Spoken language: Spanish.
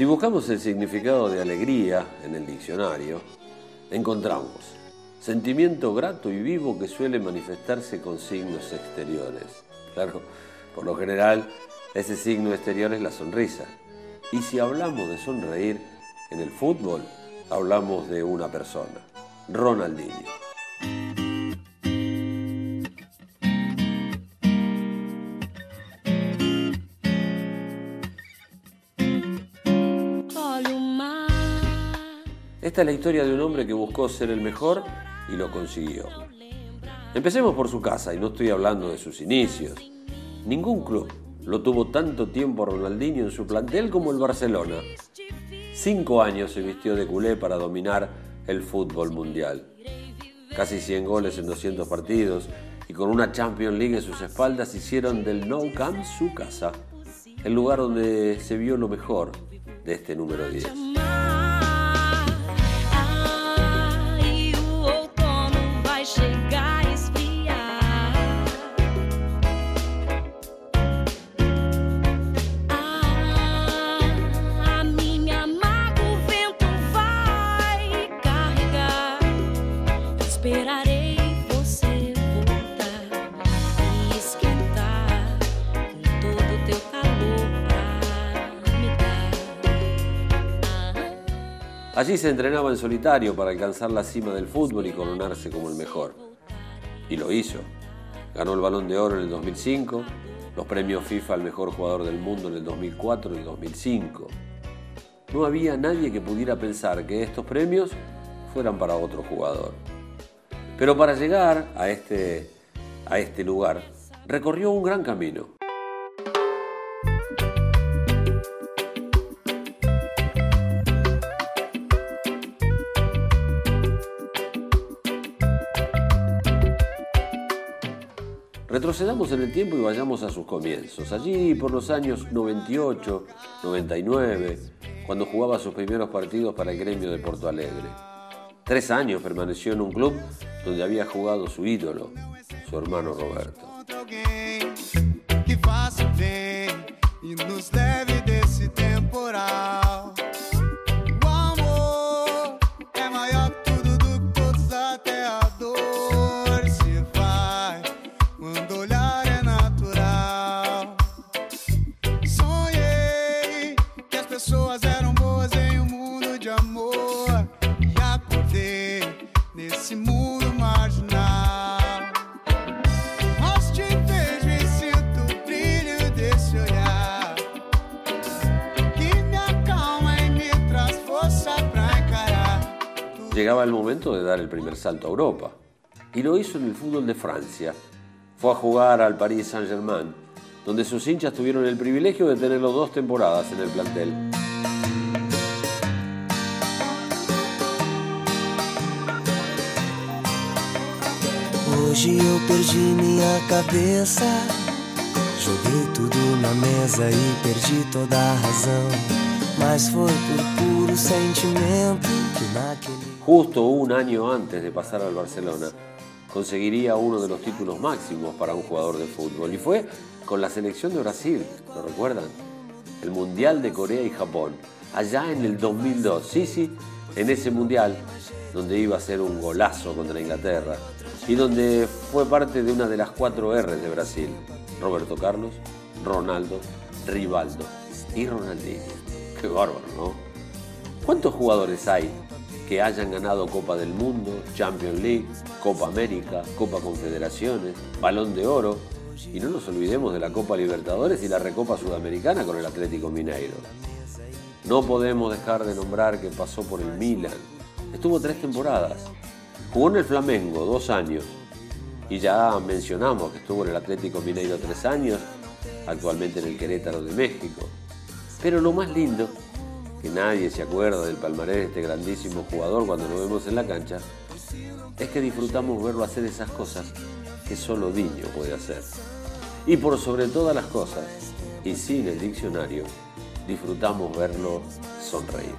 Si buscamos el significado de alegría en el diccionario, encontramos sentimiento grato y vivo que suele manifestarse con signos exteriores. Por lo general, ese signo exterior es la sonrisa. Y si hablamos de sonreír en el fútbol, hablamos de una persona, Ronaldinho. Esta es la historia de un hombre que buscó ser el mejor y lo consiguió. Empecemos por su casa y no estoy hablando de sus inicios. Ningún club lo tuvo tanto tiempo Ronaldinho en su plantel como el Barcelona. Cinco años se vistió de culé para dominar el fútbol mundial. Casi 100 goles en 200 partidos y con una Champions League en sus espaldas hicieron del Nou Camp su casa, el lugar donde se vio lo mejor de este número 10. Allí se entrenaba en solitario para alcanzar la cima del fútbol y coronarse como el mejor. Y lo hizo. Ganó el Balón de Oro en el 2005, los premios FIFA al mejor jugador del mundo en el 2004 y 2005. No había nadie que pudiera pensar que estos premios fueran para otro jugador. Pero para llegar a este, a este lugar, recorrió un gran camino. Retrocedamos en el tiempo y vayamos a sus comienzos. Allí por los años 98, 99, cuando jugaba sus primeros partidos para el gremio de Porto Alegre. Tres años permaneció en un club donde había jugado su ídolo, su hermano Roberto. Llegaba el momento de dar el primer salto a Europa. Y lo hizo en el fútbol de Francia. Fue a jugar al Paris Saint-Germain, donde sus hinchas tuvieron el privilegio de tenerlo dos temporadas en el plantel. Joguei na mesa e toda. Mas por puro justo un año antes de pasar al Barcelona, conseguiría uno de los títulos máximos para un jugador de fútbol. Y fue con la selección de Brasil, ¿lo recuerdan? El Mundial de Corea y Japón, allá en el 2002. Sí, sí, en ese Mundial, donde iba a ser un golazo contra Inglaterra y donde fue parte de una de las cuatro R de Brasil. Roberto Carlos, Ronaldo, Rivaldo y Ronaldinho. Qué bárbaro, ¿no? ¿Cuántos jugadores hay que hayan ganado Copa del Mundo, Champions League, Copa América, Copa Confederaciones, Balón de Oro, y no nos olvidemos de la Copa Libertadores y la Recopa Sudamericana con el Atlético Mineiro. No podemos dejar de nombrar que pasó por el Milan. Estuvo tres temporadas. Jugó en el Flamengo dos años. Y ya mencionamos que estuvo en el Atlético Mineiro tres años, actualmente en el Querétaro de México. Pero lo más lindo que nadie se acuerda del palmarés de este grandísimo jugador cuando lo vemos en la cancha, es que disfrutamos verlo hacer esas cosas que solo Diño puede hacer. Y por sobre todas las cosas, y sin el diccionario, disfrutamos verlo sonreír.